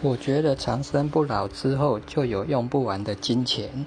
我觉得长生不老之后就有用不完的金钱。